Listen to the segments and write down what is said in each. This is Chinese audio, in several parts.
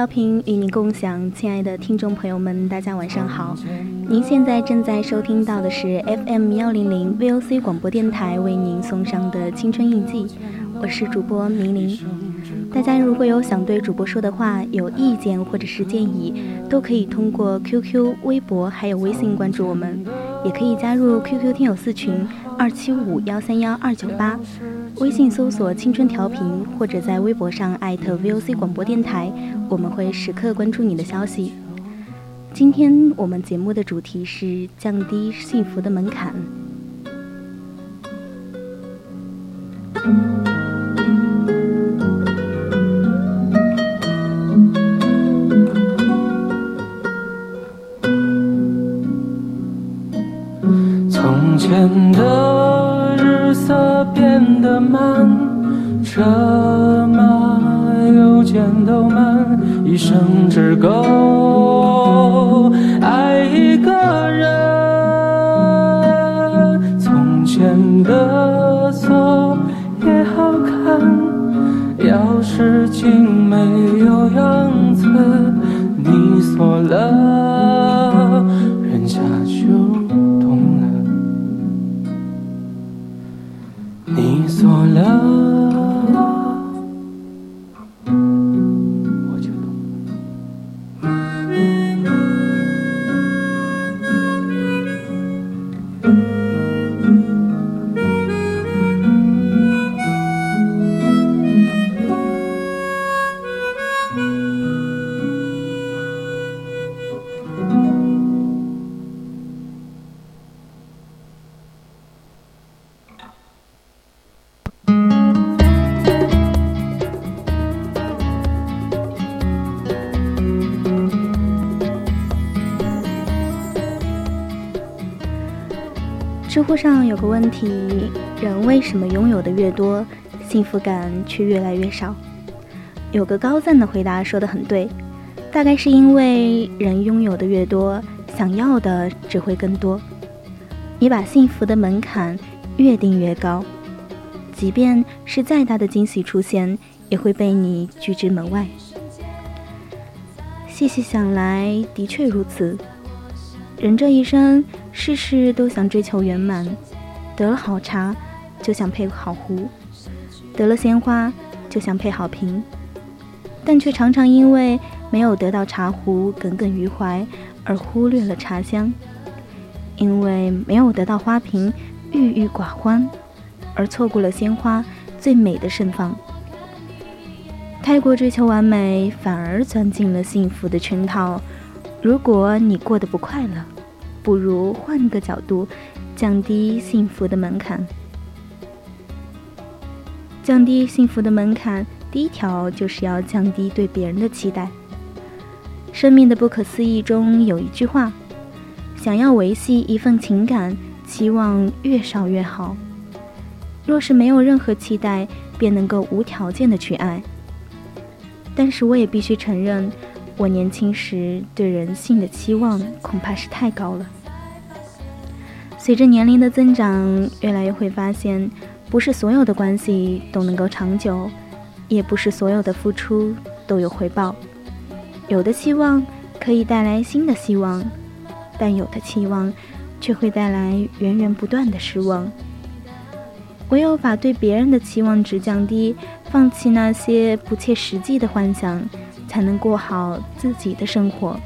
调频与您共享，亲爱的听众朋友们，大家晚上好。您现在正在收听到的是 FM 幺零零 VOC 广播电台为您送上的青春印记，我是主播明玲。大家如果有想对主播说的话、有意见或者是建议，都可以通过 QQ、微博还有微信关注我们，也可以加入 QQ 听友四群二七五幺三幺二九八。微信搜索“青春调频”，或者在微博上艾特 VOC 广播电台，我们会时刻关注你的消息。今天我们节目的主题是降低幸福的门槛。变得慢，车马邮件都慢，一生只够爱一个人。从前的锁也好看，钥匙精没有样子，你锁了，题：人为什么拥有的越多，幸福感却越来越少？有个高赞的回答说得很对，大概是因为人拥有的越多，想要的只会更多。你把幸福的门槛越定越高，即便是再大的惊喜出现，也会被你拒之门外。细细想来，的确如此。人这一生，事事都想追求圆满，得了好茶就想配好壶，得了鲜花就想配好瓶，但却常常因为没有得到茶壶耿耿于怀，而忽略了茶香；因为没有得到花瓶郁郁寡欢，而错过了鲜花最美的盛放。太过追求完美，反而钻进了幸福的圈套。如果你过得不快乐，不如换个角度，降低幸福的门槛。降低幸福的门槛，第一条就是要降低对别人的期待。生命的不可思议中有一句话：想要维系一份情感，期望越少越好。若是没有任何期待，便能够无条件的去爱。但是我也必须承认。我年轻时对人性的期望恐怕是太高了。随着年龄的增长，越来越会发现，不是所有的关系都能够长久，也不是所有的付出都有回报。有的期望可以带来新的希望，但有的期望却会带来源源不断的失望。唯有把对别人的期望值降低，放弃那些不切实际的幻想，才能过好自己的生活。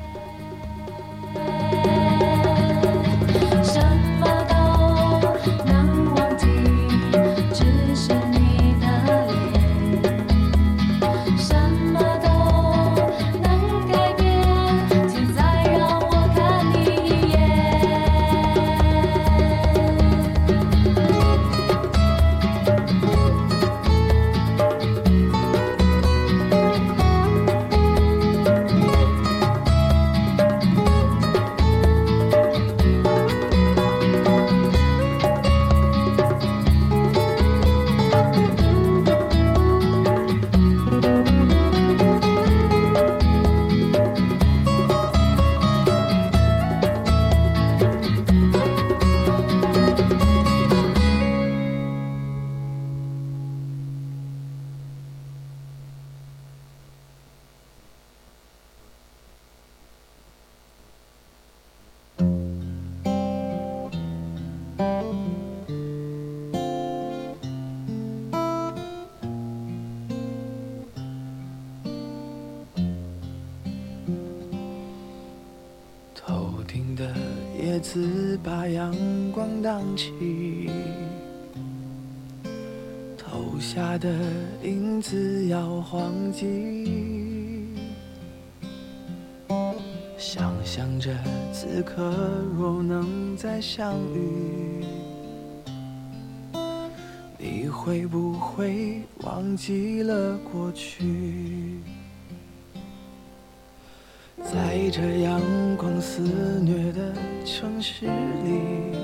忘记，想象着此刻若能再相遇，你会不会忘记了过去？在这阳光肆虐的城市里，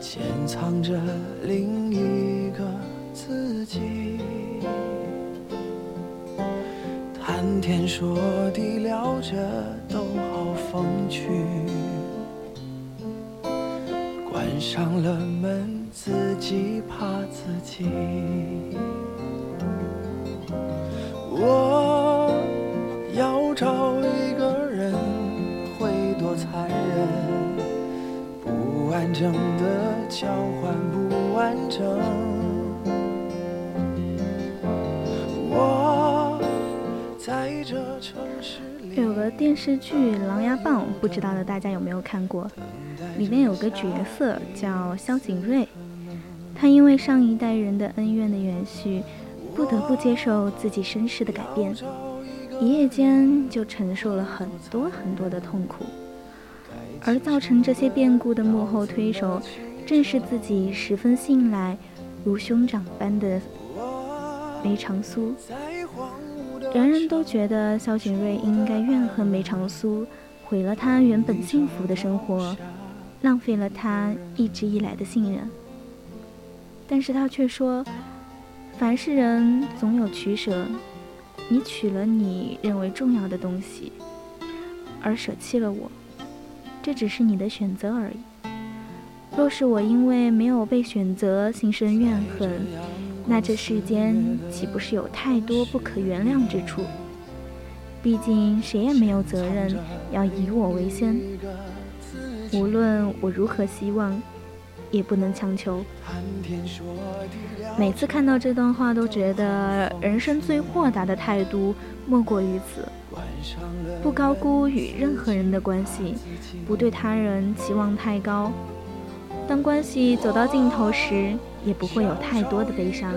潜藏着另一个自己。天说地聊着都好风趣，关上了门自己怕自己。我要。找一个人会多残忍？不完整的交换不完整。有个电视剧《琅琊榜》，不知道的大家有没有看过？里面有个角色叫萧景睿，他因为上一代人的恩怨的延续，不得不接受自己身世的改变。一夜间就承受了很多很多的痛苦，而造成这些变故的幕后推手，正是自己十分信赖、如兄长般的梅长苏。人人都觉得萧景睿应该怨恨梅长苏，毁了他原本幸福的生活，浪费了他一直以来的信任。但是他却说，凡是人总有取舍。你取了你认为重要的东西，而舍弃了我，这只是你的选择而已。若是我因为没有被选择心生怨恨，那这世间岂不是有太多不可原谅之处？毕竟谁也没有责任要以我为先，无论我如何希望。也不能强求。每次看到这段话，都觉得人生最豁达的态度莫过于此：不高估与任何人的关系，不对他人期望太高。当关系走到尽头时，也不会有太多的悲伤。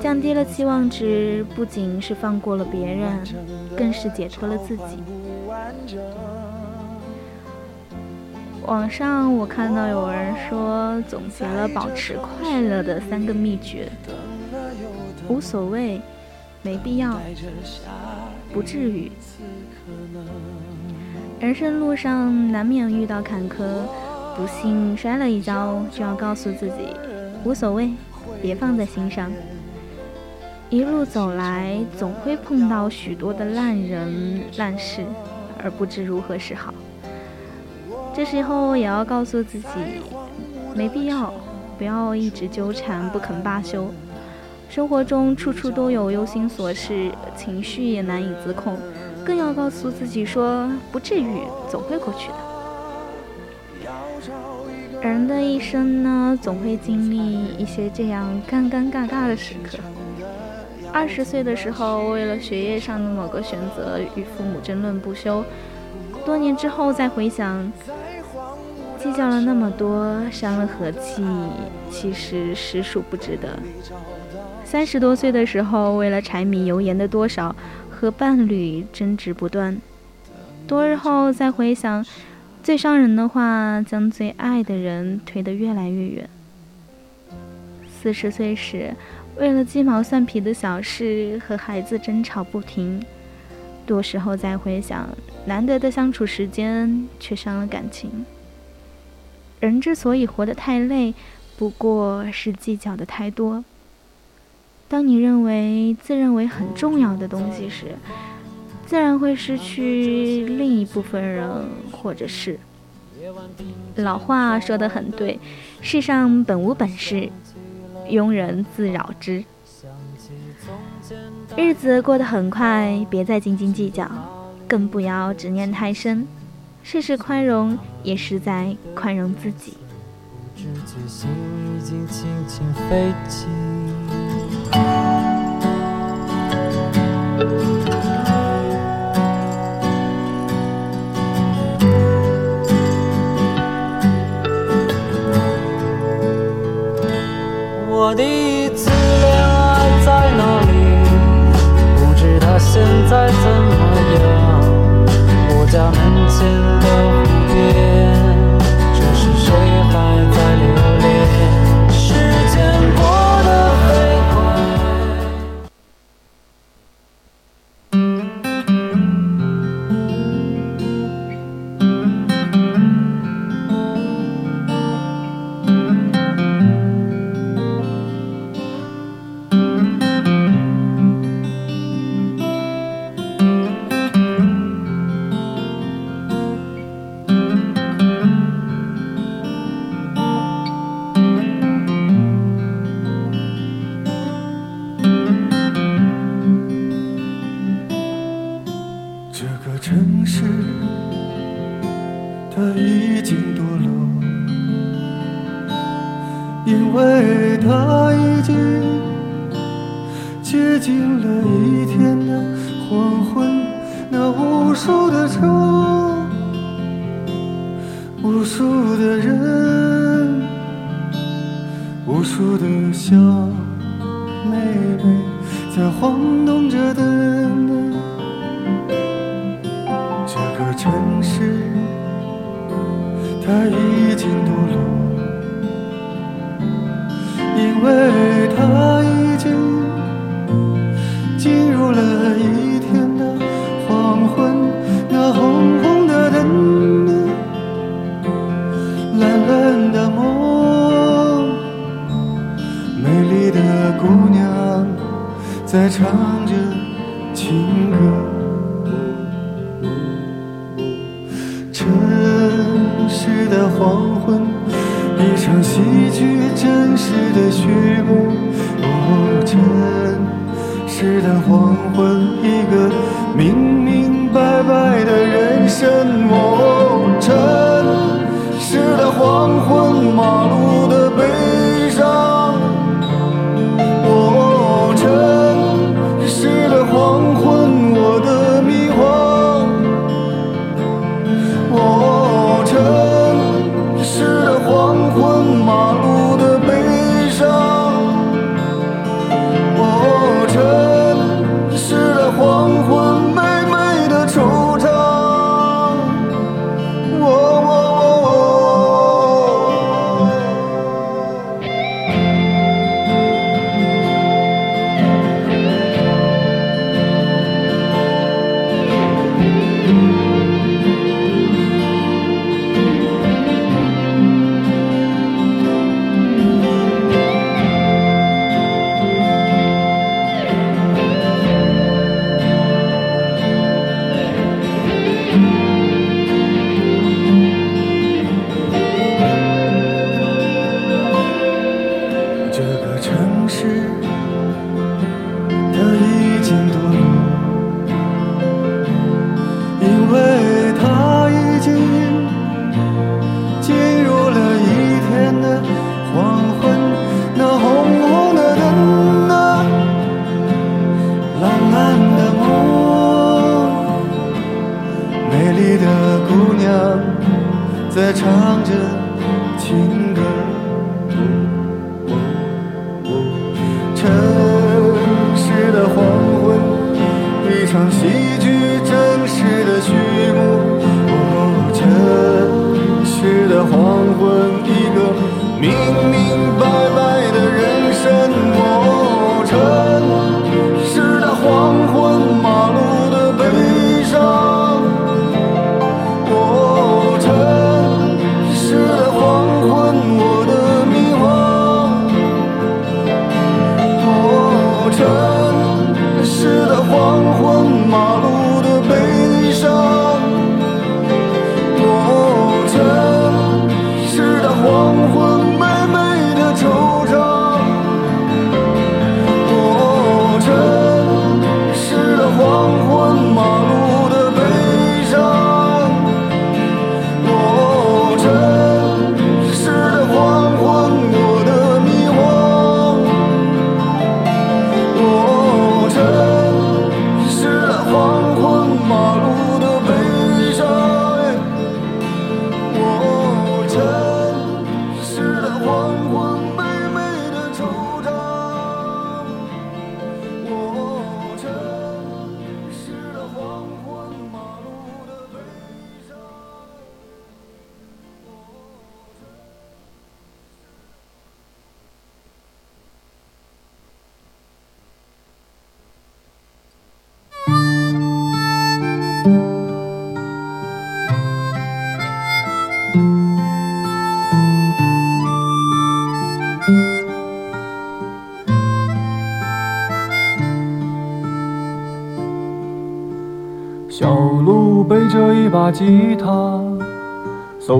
降低了期望值，不仅是放过了别人，更是解脱了自己。网上我看到有人说总结了保持快乐的三个秘诀：无所谓，没必要，不至于。人生路上难免遇到坎坷，不幸摔了一跤，就要告诉自己无所谓，别放在心上。一路走来，总会碰到许多的烂人烂事，而不知如何是好。这时候也要告诉自己，没必要，不要一直纠缠不肯罢休。生活中处处都有忧心琐事，情绪也难以自控，更要告诉自己说，不至于，总会过去的。人的一生呢，总会经历一些这样尴尴尬尬的时刻。二十岁的时候，为了学业上的某个选择与父母争论不休，多年之后再回想，计较了那么多，伤了和气，其实实属不值得。三十多岁的时候，为了柴米油盐的多少，和伴侣争执不断，多日后再回想。最伤人的话，将最爱的人推得越来越远。四十岁时，为了鸡毛蒜皮的小事和孩子争吵不停，多时候再回想，难得的相处时间却伤了感情。人之所以活得太累，不过是计较的太多。当你认为自认为很重要的东西时，自然会失去另一部分人，或者是老话说得很对，世上本无本事，庸人自扰之。日子过得很快，别再斤斤计较，更不要执念太深。事事宽容，也是在宽容自己。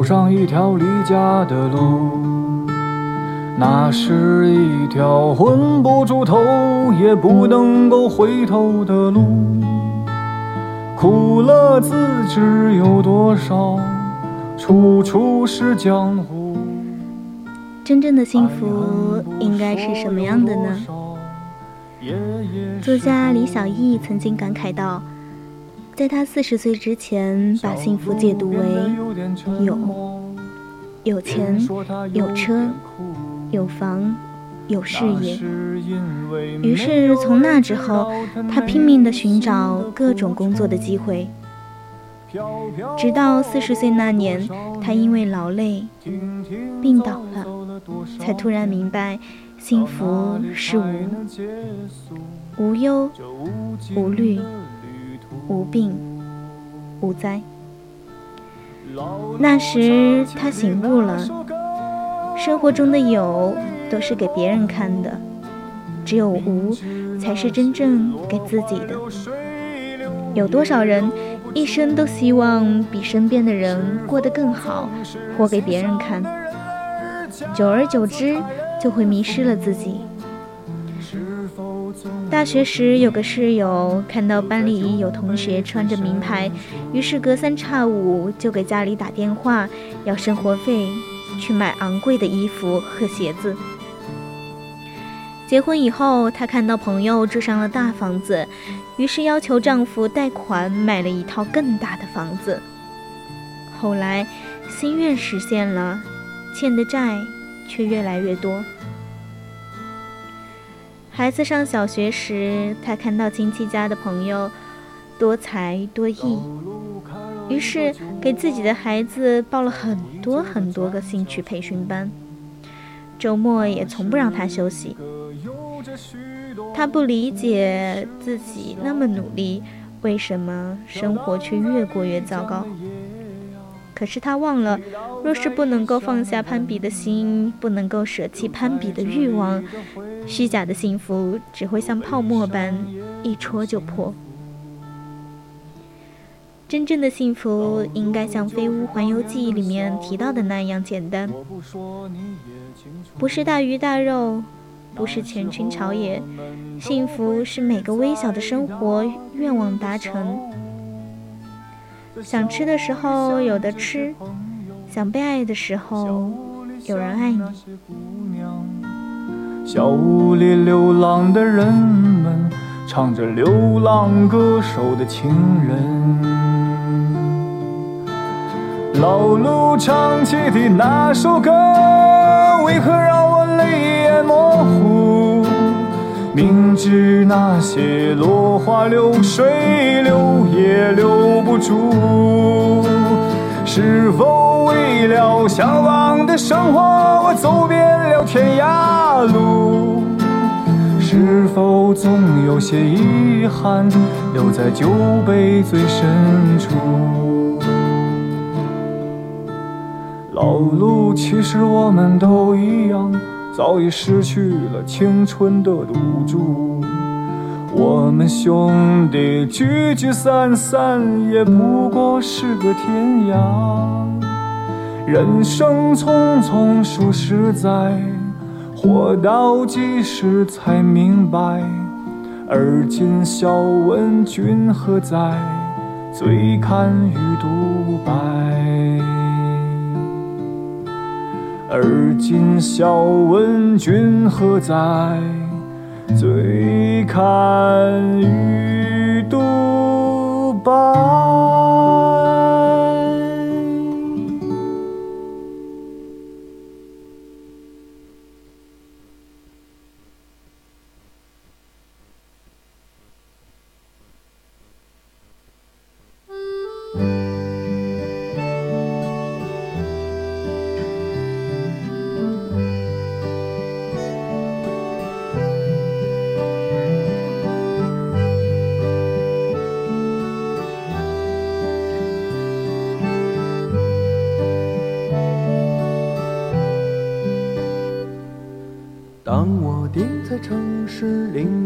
走上一条离家的路。那是一条混不住头，也不能够回头的路。苦乐自知有多少，处处是江湖。真正的幸福应该是什么样的呢？作家李小艺曾经感慨道，在他四十岁之前，把幸福解读为有有钱、有车、有房、有事业。于是从那之后，他拼命地寻找各种工作的机会，直到四十岁那年，他因为劳累病倒了，才突然明白，幸福是无无忧、无虑、无病、无灾。那时他醒悟了，生活中的有都是给别人看的，只有无才是真正给自己的。有多少人一生都希望比身边的人过得更好，活给别人看，久而久之就会迷失了自己。大学时有个室友看到班里有同学穿着名牌，于是隔三差五就给家里打电话要生活费，去买昂贵的衣服和鞋子。结婚以后，她看到朋友住上了大房子，于是要求丈夫贷款买了一套更大的房子。后来，心愿实现了，欠的债却越来越多。孩子上小学时，他看到亲戚家的朋友多才多艺，于是给自己的孩子报了很多很多个兴趣培训班，周末也从不让他休息。他不理解自己那么努力，为什么生活却越过越糟糕？可是他忘了，若是不能够放下攀比的心，不能够舍弃攀比的欲望，虚假的幸福只会像泡沫般一戳就破。真正的幸福应该像《飞屋环游记》里面提到的那样简单，不是大鱼大肉，不是前军朝野，幸福是每个微小的生活愿望达成。想吃的时候有的吃，想被爱的时候有人爱你。小屋里流浪的人们，唱着流浪歌手的情人。老路唱起的那首歌，为何让我泪眼模糊？明知那些落花流水留也留不住，是否为了向往的生活，我走遍了天涯路？是否总有些遗憾留在酒杯最深处？老路，其实我们都一样，早已失去了青春的赌注。我们兄弟聚聚散散，也不过是个天涯。人生匆匆数十载，活到几时才明白？而今笑问君何在？醉看鱼独白。而今笑问君何在？醉看鱼独白。城市另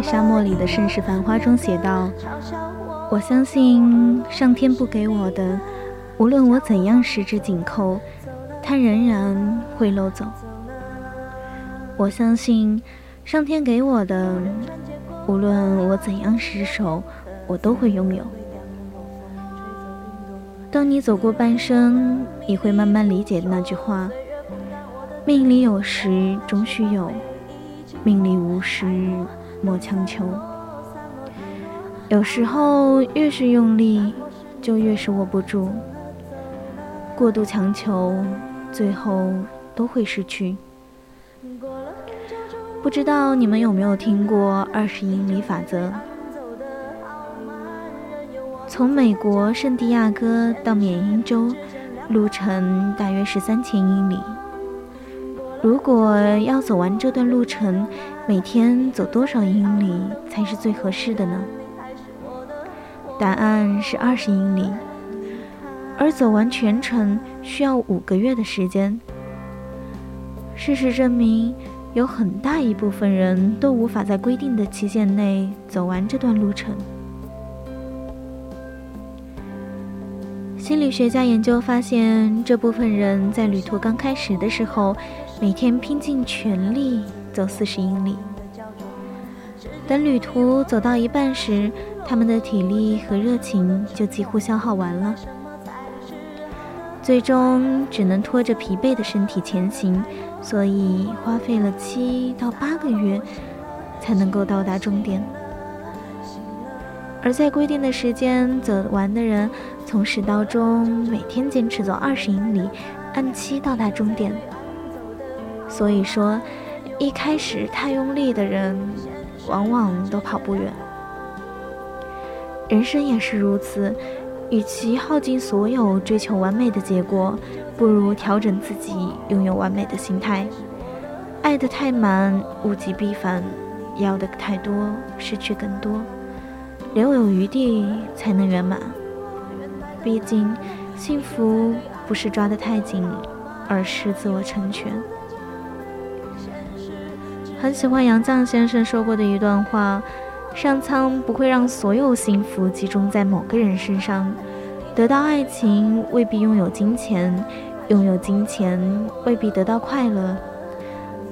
《沙漠里的盛世繁花》中写道：“我相信上天不给我的，无论我怎样十指紧扣，它仍然会漏走。我相信上天给我的。”无论我怎样失手，我都会拥有。当你走过半生，你会慢慢理解那句话：命里有时终须有，命里无时莫强求。有时候越是用力，就越是握不住。过度强求，最后都会失去。不知道你们有没有听过二十英里法则？从美国圣地亚哥到缅因州，路程大约是三千英里。如果要走完这段路程，每天走多少英里才是最合适的呢？答案是二十英里，而走完全程需要五个月的时间。事实证明。有很大一部分人都无法在规定的期限内走完这段路程。心理学家研究发现，这部分人在旅途刚开始的时候，每天拼尽全力走四十英里。等旅途走到一半时，他们的体力和热情就几乎消耗完了，最终只能拖着疲惫的身体前行。所以花费了七到八个月才能够到达终点，而在规定的时间走完的人，从始到终每天坚持走二十英里，按期到达终点。所以说，一开始太用力的人，往往都跑不远。人生也是如此，与其耗尽所有追求完美的结果。不如调整自己，拥有完美的心态。爱得太满，物极必反；要的太多，失去更多。留有余地，才能圆满。毕竟，幸福不是抓得太紧，而是自我成全。很喜欢杨绛先生说过的一段话：上苍不会让所有幸福集中在某个人身上。得到爱情，未必拥有金钱。拥有金钱未必得到快乐，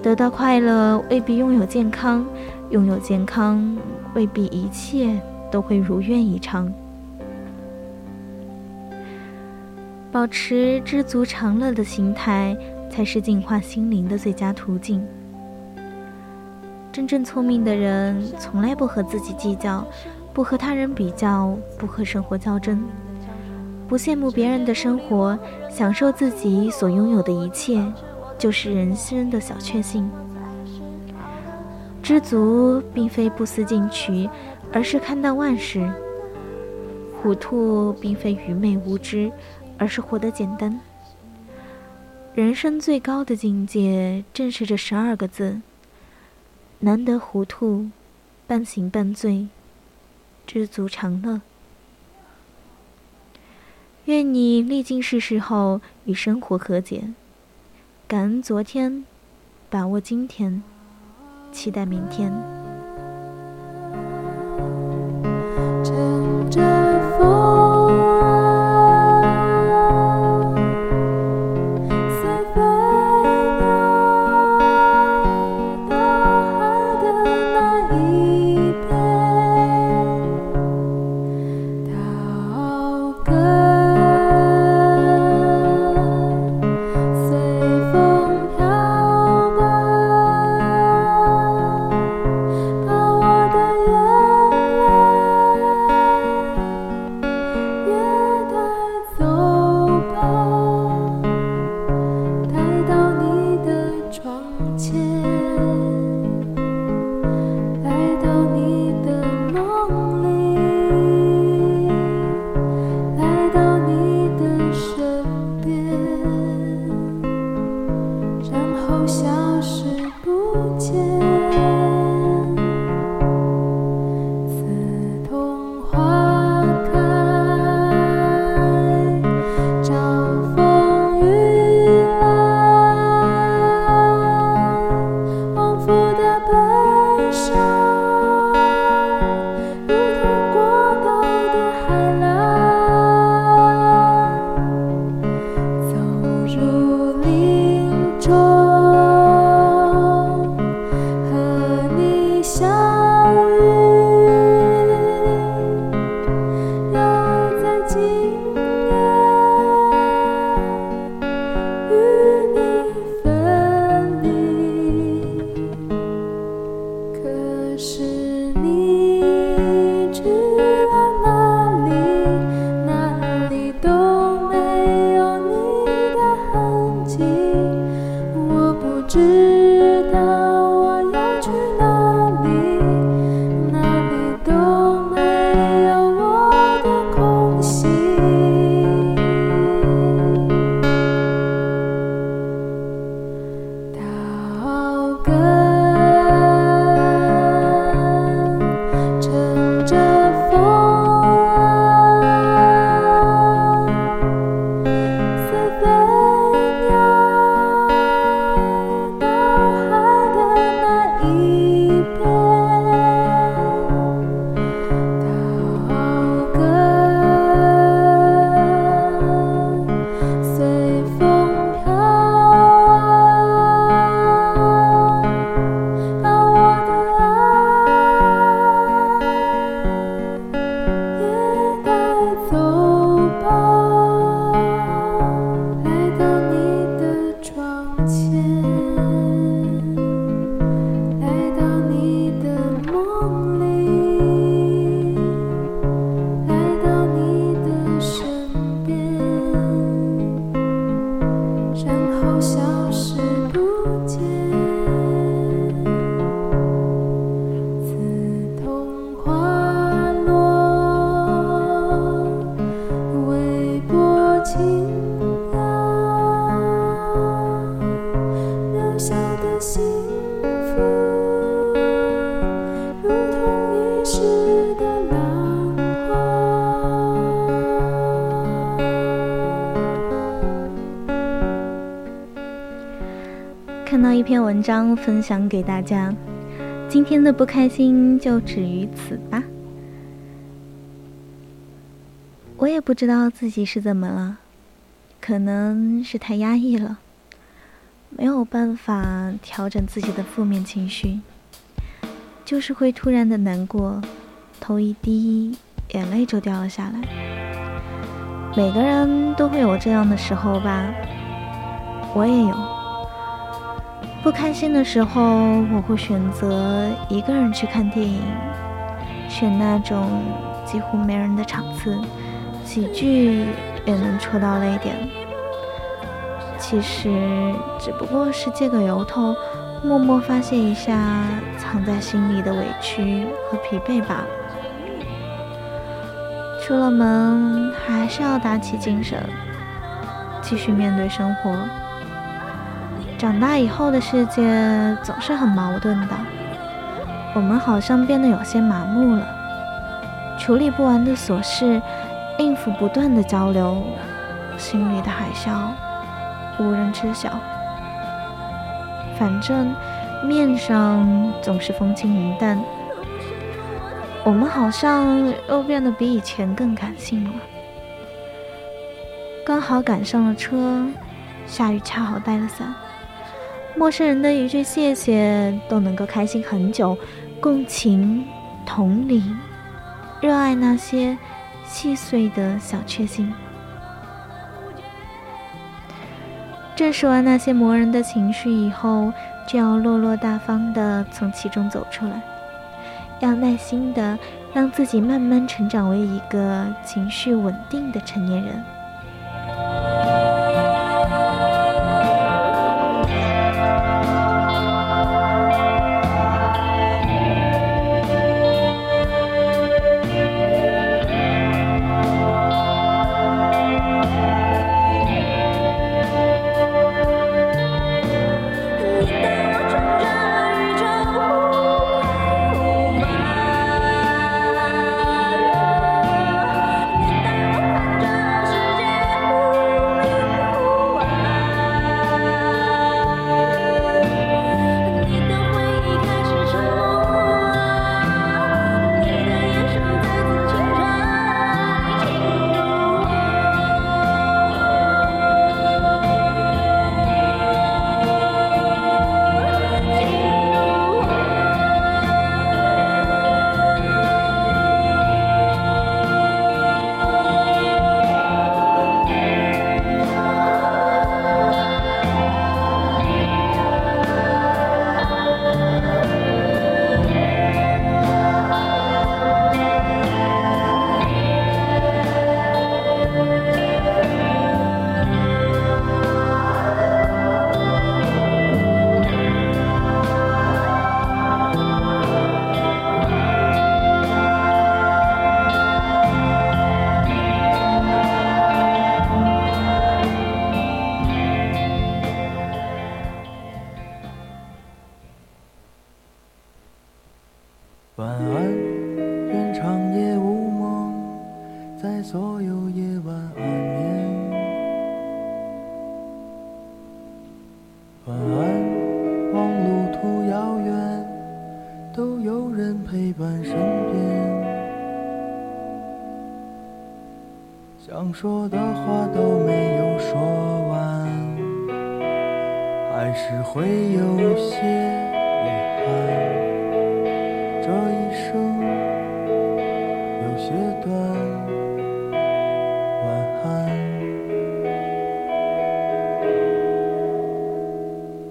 得到快乐未必拥有健康，拥有健康未必一切都会如愿以偿。保持知足常乐的心态，才是净化心灵的最佳途径。真正聪明的人，从来不和自己计较，不和他人比较，不和生活较真。不羡慕别人的生活，享受自己所拥有的一切，就是人生的小确幸。知足并非不思进取，而是看淡万事；糊涂并非愚昧无知，而是活得简单。人生最高的境界，正是这十二个字：难得糊涂，半醒半醉，知足常乐。愿你历尽世事后与生活和解，感恩昨天，把握今天，期待明天。章分享给大家，今天的不开心就止于此吧。我也不知道自己是怎么了，可能是太压抑了，没有办法调整自己的负面情绪，就是会突然的难过，头一低，眼泪就掉了下来。每个人都会有这样的时候吧，我也有。不开心的时候，我会选择一个人去看电影，选那种几乎没人的场次，几句也能戳到泪点。其实只不过是借个由头，默默发泄一下藏在心里的委屈和疲惫罢了。出了门还是要打起精神，继续面对生活。长大以后的世界总是很矛盾的，我们好像变得有些麻木了，处理不完的琐事，应付不断的交流，心里的海啸无人知晓。反正面上总是风轻云淡，我们好像又变得比以前更感性了。刚好赶上了车，下雨恰好带了伞。陌生人的一句谢谢都能够开心很久，共情、同理、热爱那些细碎的小确幸。正视完那些磨人的情绪以后，就要落落大方的从其中走出来，要耐心的让自己慢慢成长为一个情绪稳定的成年人。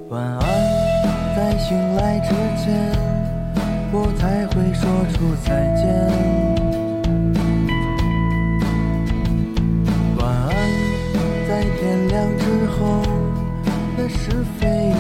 晚安在醒来之前我才会说出再见。晚安在天亮之后那是非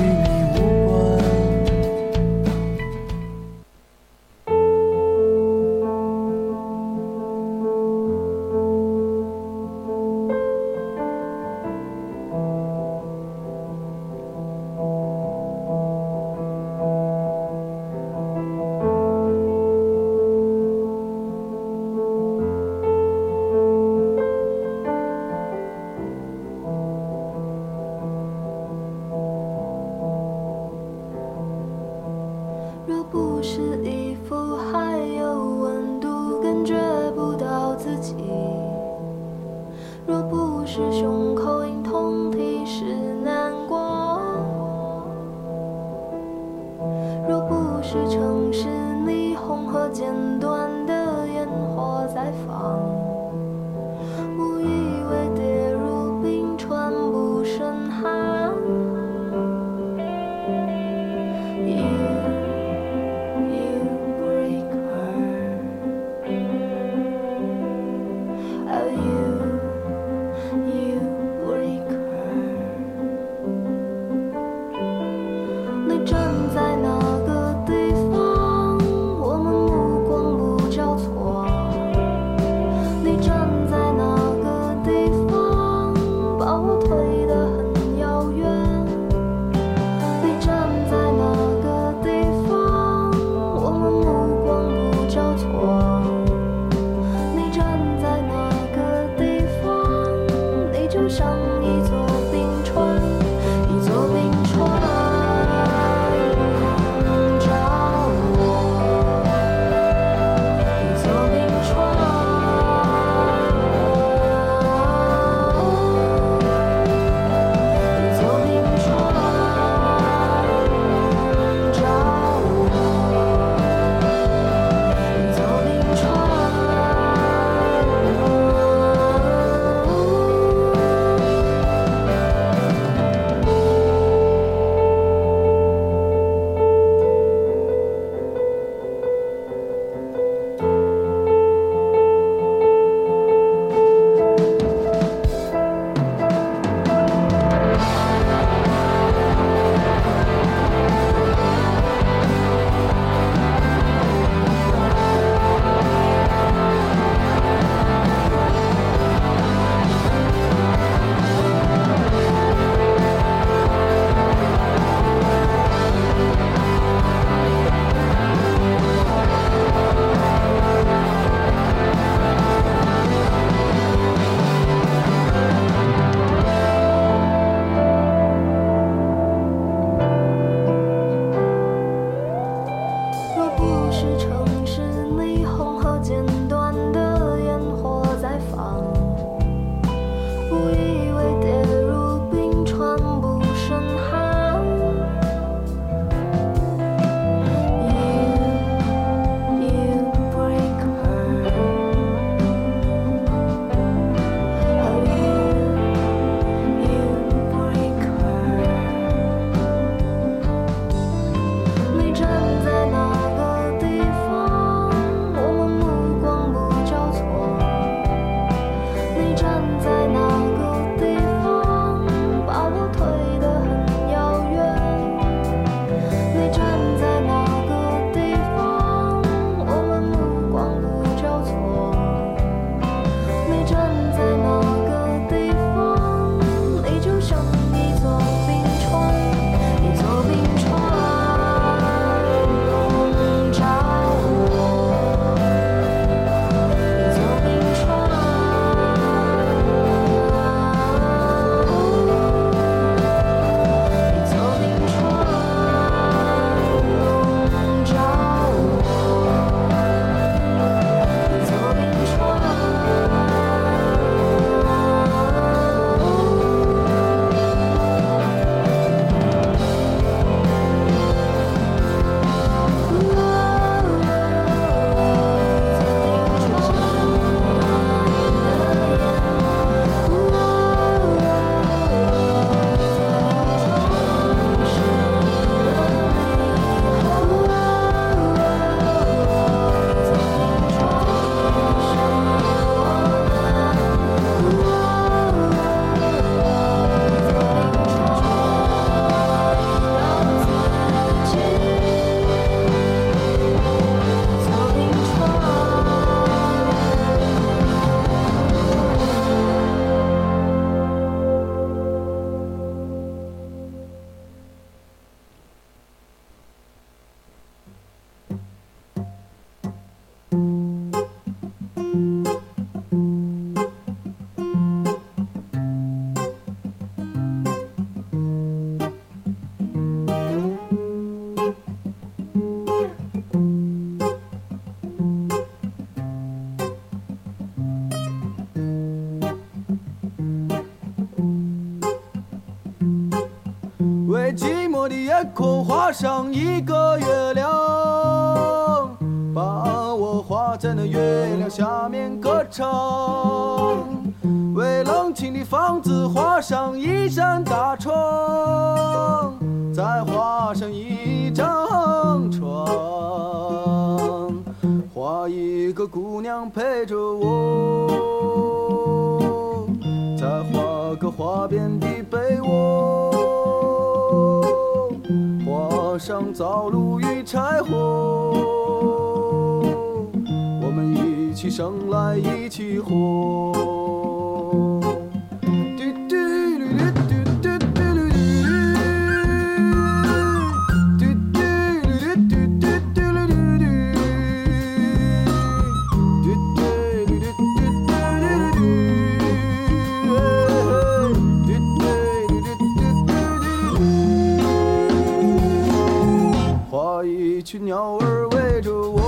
鸟儿围着我，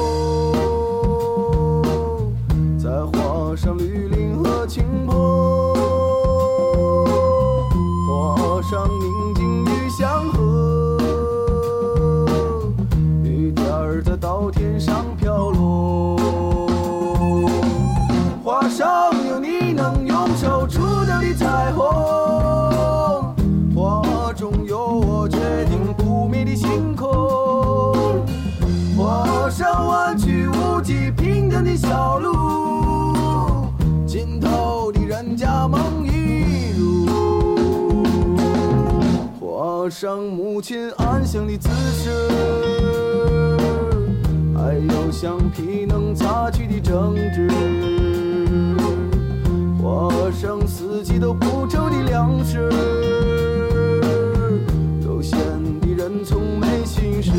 再画上绿林和青坡，画上你的小路，尽头的人家梦一如。画上母亲安详的姿势，还有橡皮能擦去的争执。画上四季都不愁的粮食，悠闲的人从没心事。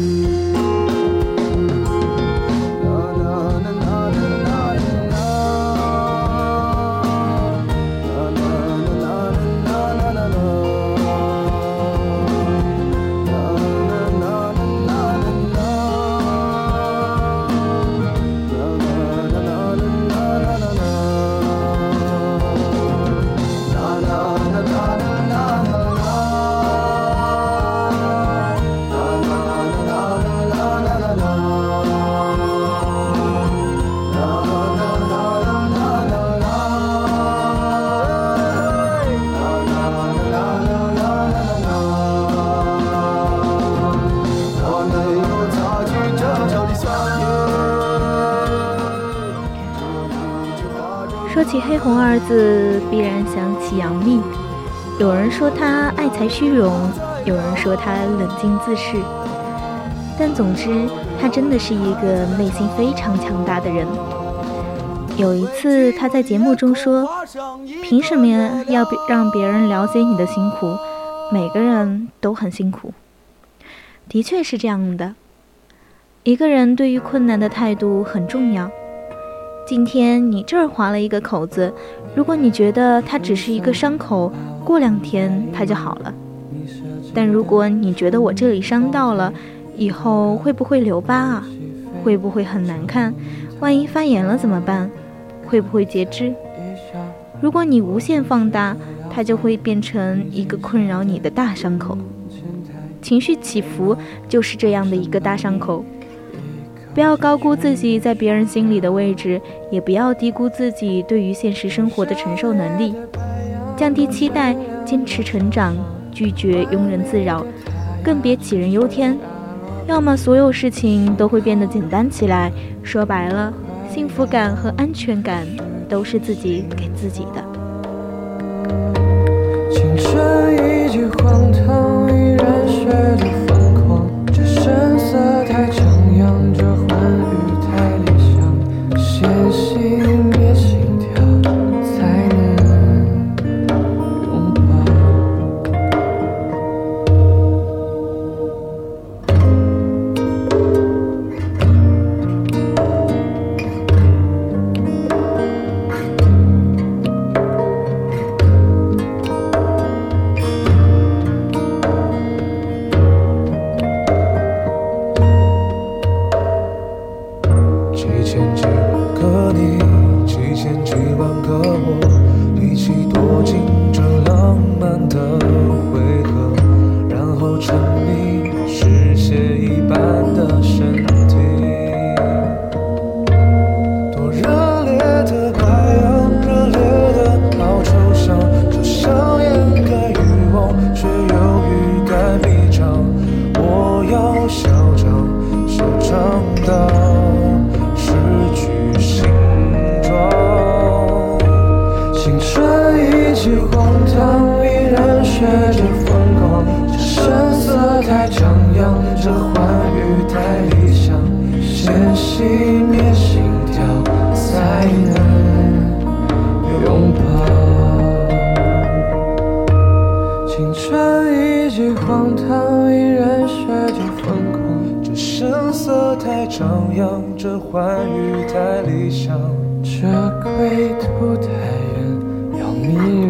起黑红二字，必然想起杨幂。有人说她爱才虚荣，有人说她冷静自恃。但总之，她真的是一个内心非常强大的人。有一次，她在节目中说：“凭什么要让别人了解你的辛苦？每个人都很辛苦。”的确是这样的。一个人对于困难的态度很重要。今天你这儿划了一个口子，如果你觉得它只是一个伤口，过两天它就好了。但如果你觉得我这里伤到了，以后会不会留疤啊？会不会很难看？万一发炎了怎么办？会不会截肢？如果你无限放大，它就会变成一个困扰你的大伤口。情绪起伏就是这样的一个大伤口。不要高估自己在别人心里的位置，也不要低估自己对于现实生活的承受能力。降低期待，坚持成长，拒绝庸人自扰，更别杞人忧天。要么所有事情都会变得简单起来。说白了，幸福感和安全感都是自己给自己的。青春一句荒唐，依然太张扬这欢愉太理想。这归途太远要迷人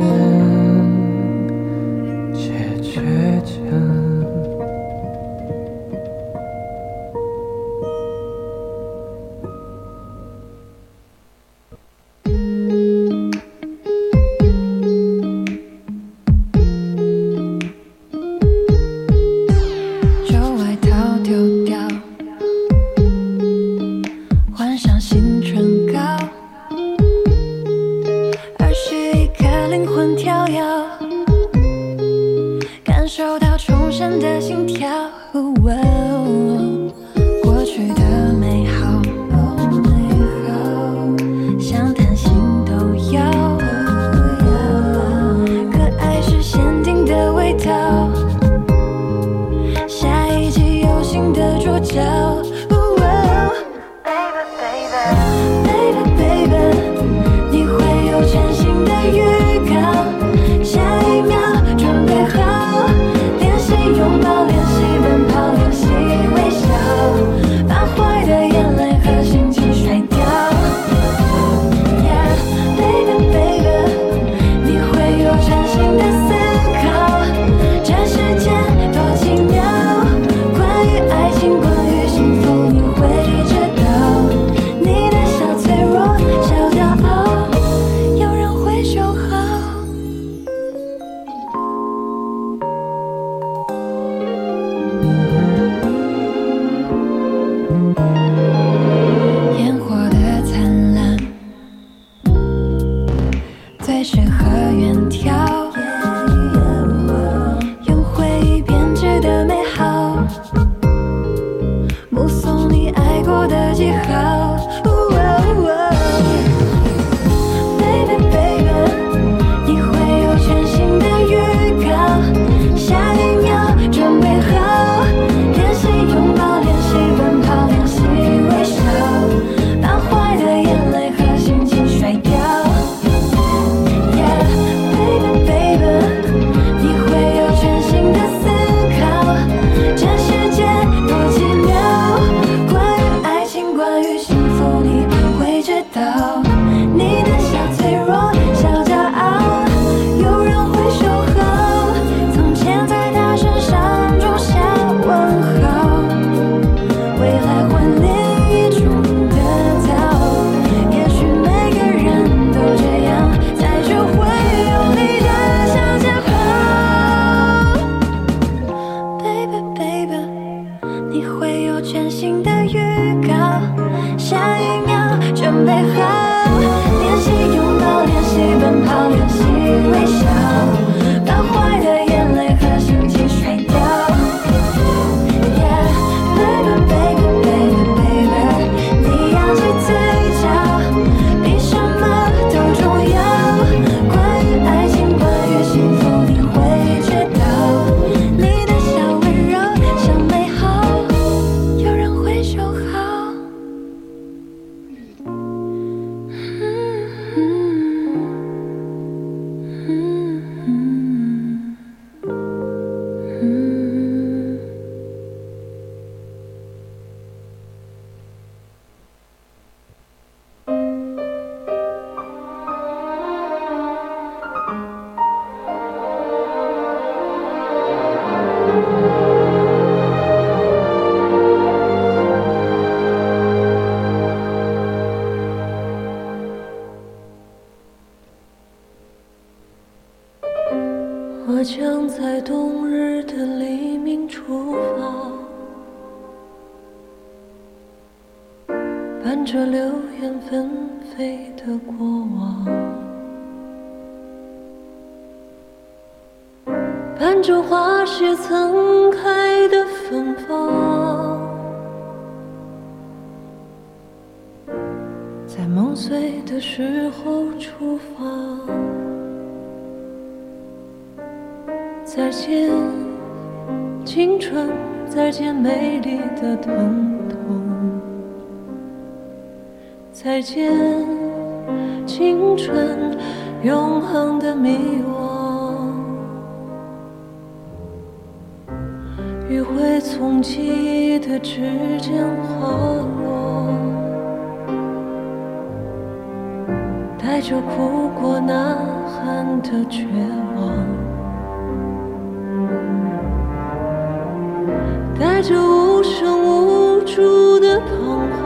再见，青春，再见美丽的疼痛。再见，青春，永恒的迷惘。余晖从记忆的指尖滑落，带着哭过呐喊的绝望，带着无声无助的彷徨。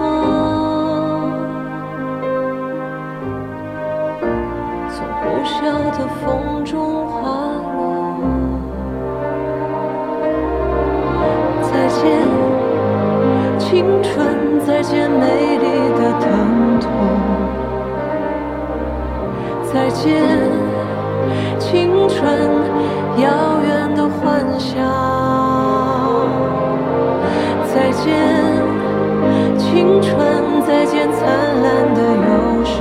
从呼啸的风中滑落，再见青春，再见美丽的疼痛，再见青春遥青春，再见灿烂的忧伤。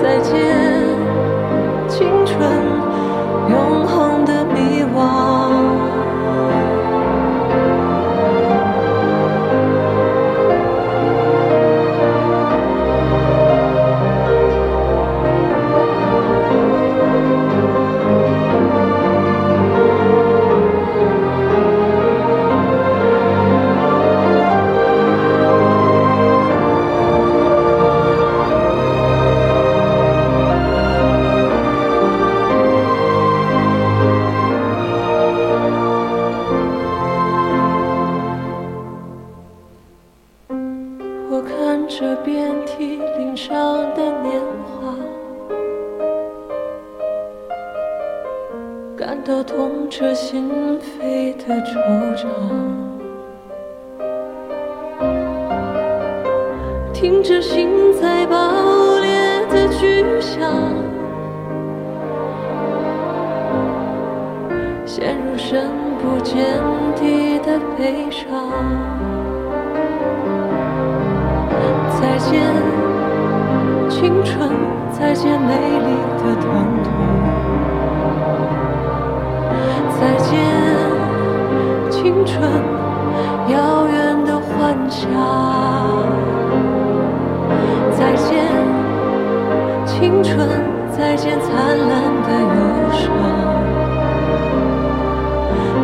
再见，再见青春，再见美丽的疼痛；再见青春，遥远的幻想；再见青春，再见灿烂的忧伤。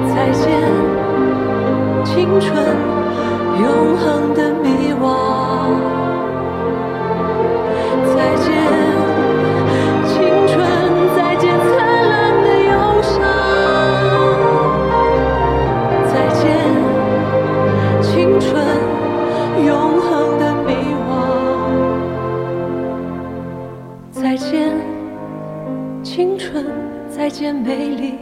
再见。青春永恒的迷惘再见青春再见灿烂的忧伤再见青春永恒的迷惘再见青春再见美丽。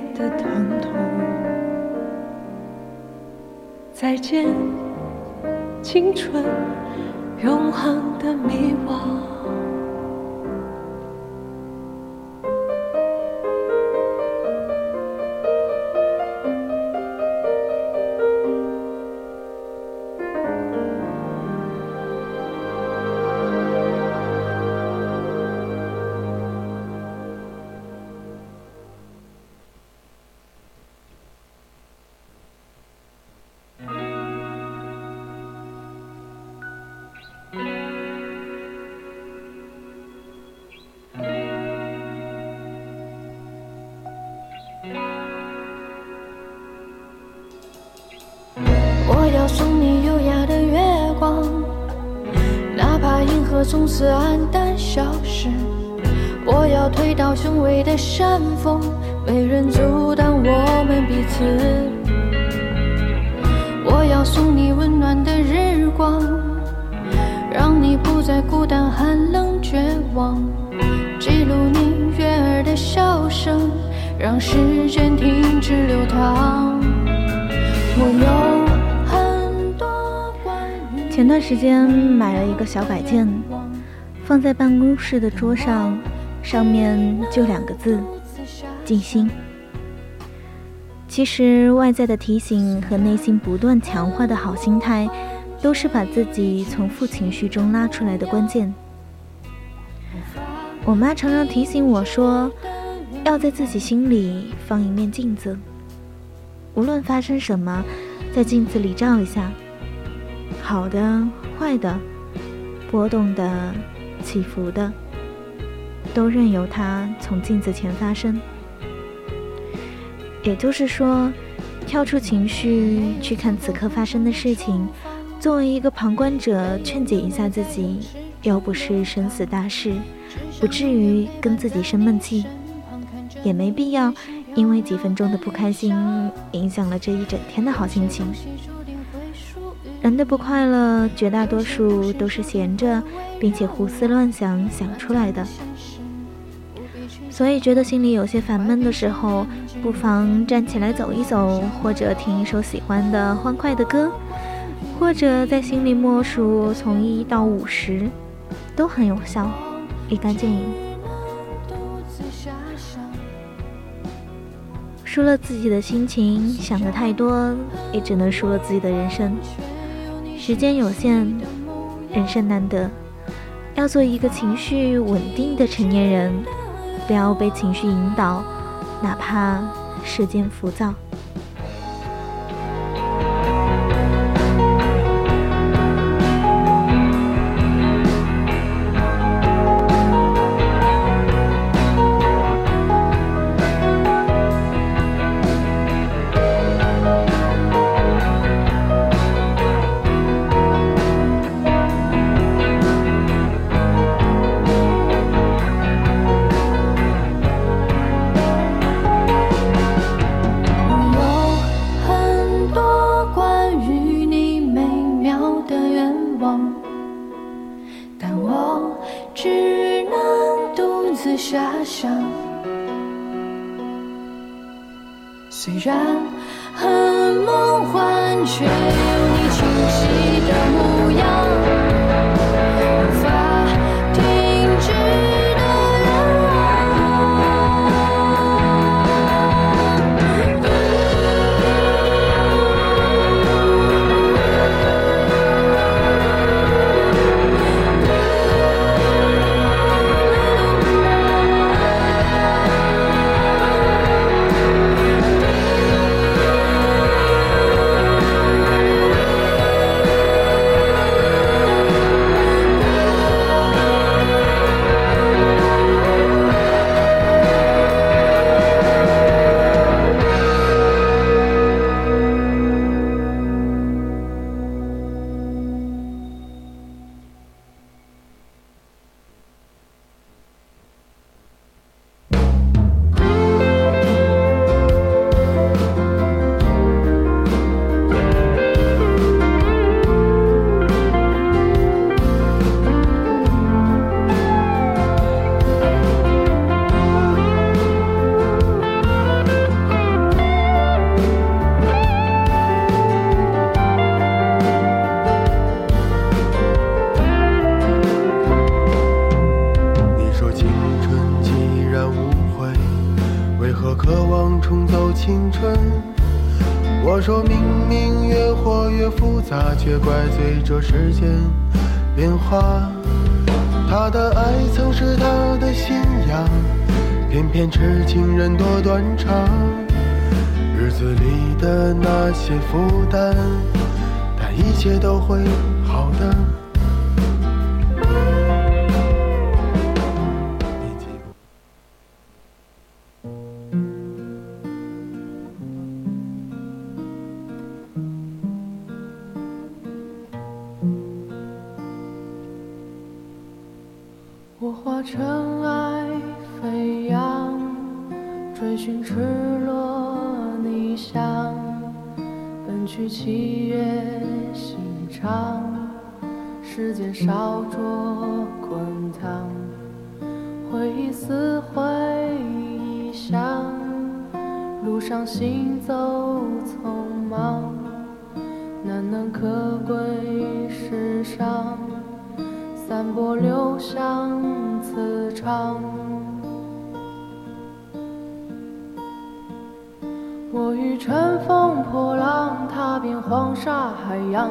再见青春永恒。小摆件，放在办公室的桌上，上面就两个字：静心。其实外在的提醒和内心不断强化的好心态，都是把自己从负情绪中拉出来的关键。我妈常常提醒我说，要在自己心里放一面镜子，无论发生什么，在镜子里照一下，好的、坏的、波动的、起伏的，都任由它从镜子前发生。也就是说，跳出情绪去看此刻发生的事情，作为一个旁观者，劝解一下自己，又不是生死大事，不至于跟自己生闷气，也没必要因为几分钟的不开心，影响了这一整天的好心情。人的不快乐，绝大多数都是闲着，并且胡思乱想想出来的。所以，觉得心里有些烦闷的时候，不妨站起来走一走，或者听一首喜欢的欢快的歌，或者在心里默数从一到五十，都很有效，立竿见影。输了自己的心情，想的太多，也只能输了自己的人生。时间有限，人生难得，要做一个情绪稳定的成年人。不要被情绪引导，哪怕世间浮躁。很梦幻却有你清晰的模样。烧灼滚烫，回忆撕毁臆想，路上行走匆忙，难能可贵世上，散播留香磁场。我欲乘风破浪，踏遍黄沙海洋，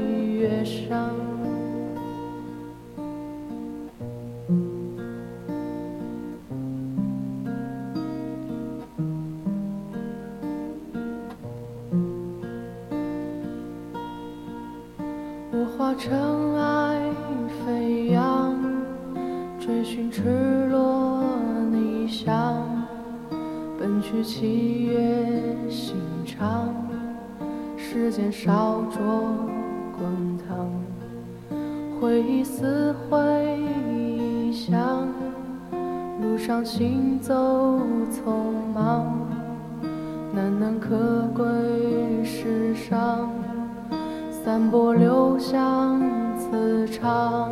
月上。我化尘埃飞扬，追寻赤裸逆翔，奔去七月。时间烧灼，回忆似回响，路上行走匆忙，难能可贵世上，散播留香磁场。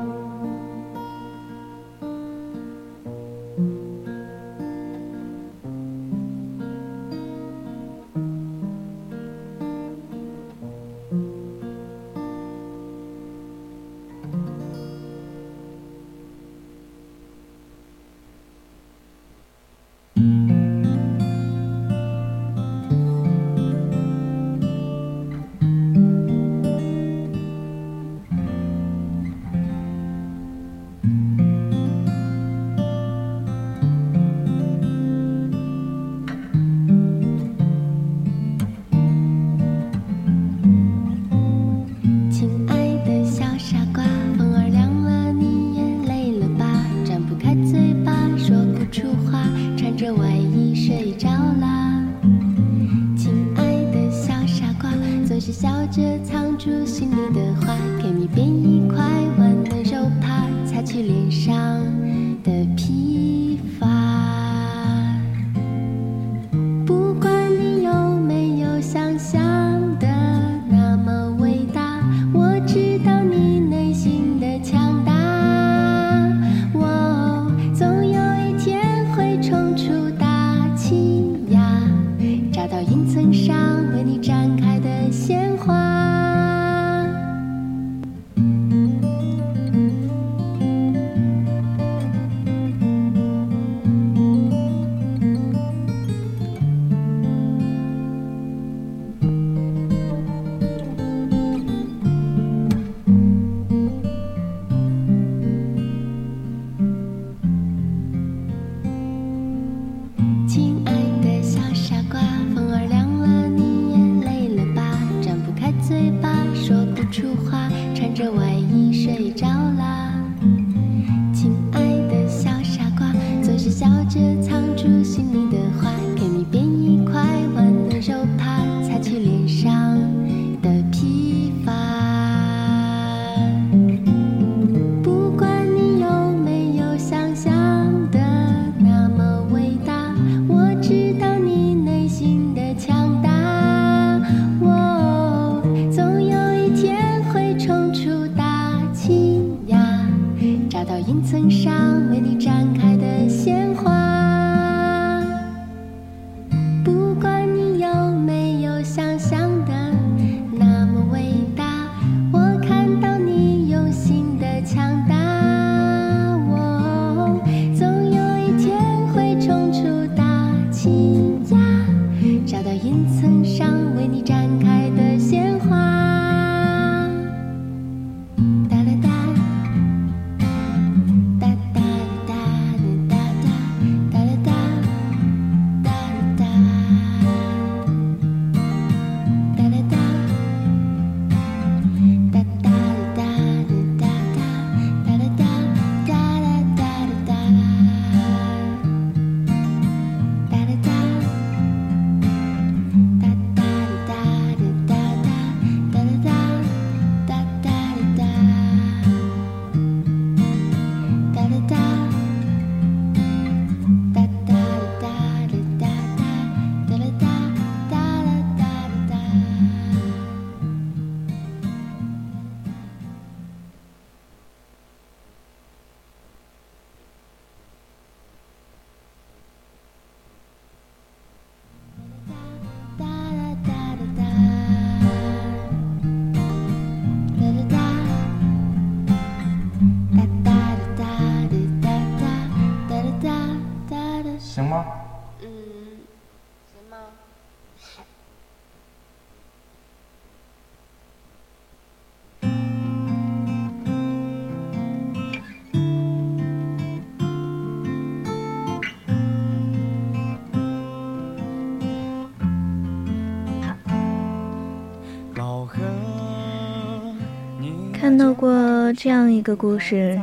看到过这样一个故事：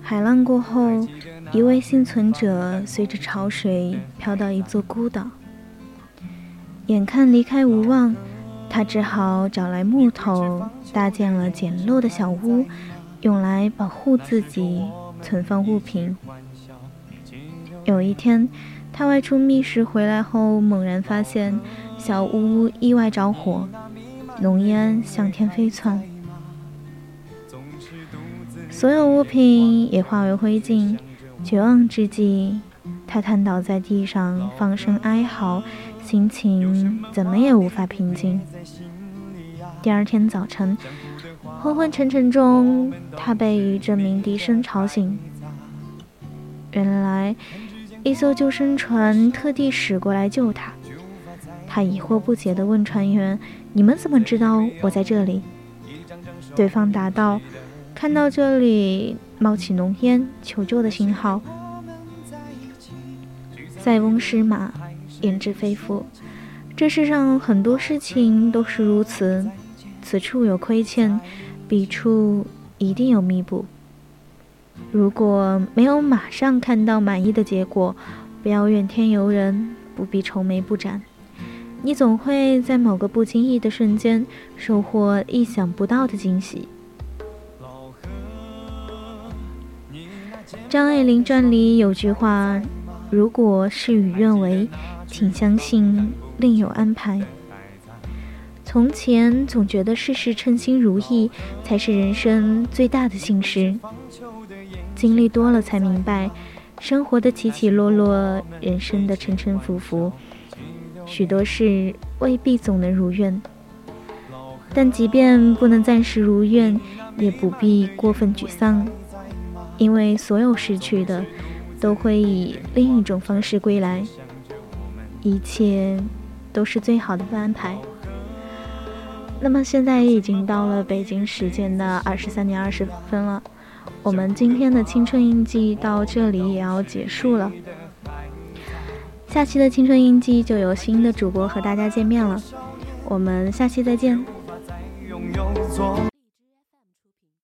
海浪过后，一位幸存者随着潮水飘到一座孤岛，眼看离开无望，他只好找来木头，搭建了简陋的小屋，用来保护自己，存放物品。有一天，他外出觅食回来后，猛然发现小屋意外着火，浓烟向天飞窜。所有物品也化为灰烬，绝望之际，他瘫倒在地上，放声哀嚎，心情怎么也无法平静。第二天早晨，昏昏沉沉中，他被一阵鸣笛声吵醒。原来，一艘救生船特地驶过来救他。他疑惑不解地问船员：“你们怎么知道我在这里？”对方答道。看到这里冒起浓烟，求救的信号。塞翁失马，焉知非福。这世上很多事情都是如此，此处有亏欠，彼处一定有弥补。如果没有马上看到满意的结果，不要怨天尤人，不必愁眉不展。你总会在某个不经意的瞬间，收获意想不到的惊喜。张爱玲传里有句话：“如果事与愿违，请相信另有安排。”从前总觉得事事称心如意才是人生最大的幸事，经历多了才明白，生活的起起落落，人生的沉沉浮浮，许多事未必总能如愿。但即便不能暂时如愿，也不必过分沮丧。因为所有失去的，都会以另一种方式归来，一切都是最好的安排。那么现在已经到了北京时间的二十三点二十分了，我们今天的青春印记到这里也要结束了。下期的青春印记就有新的主播和大家见面了，我们下期再见。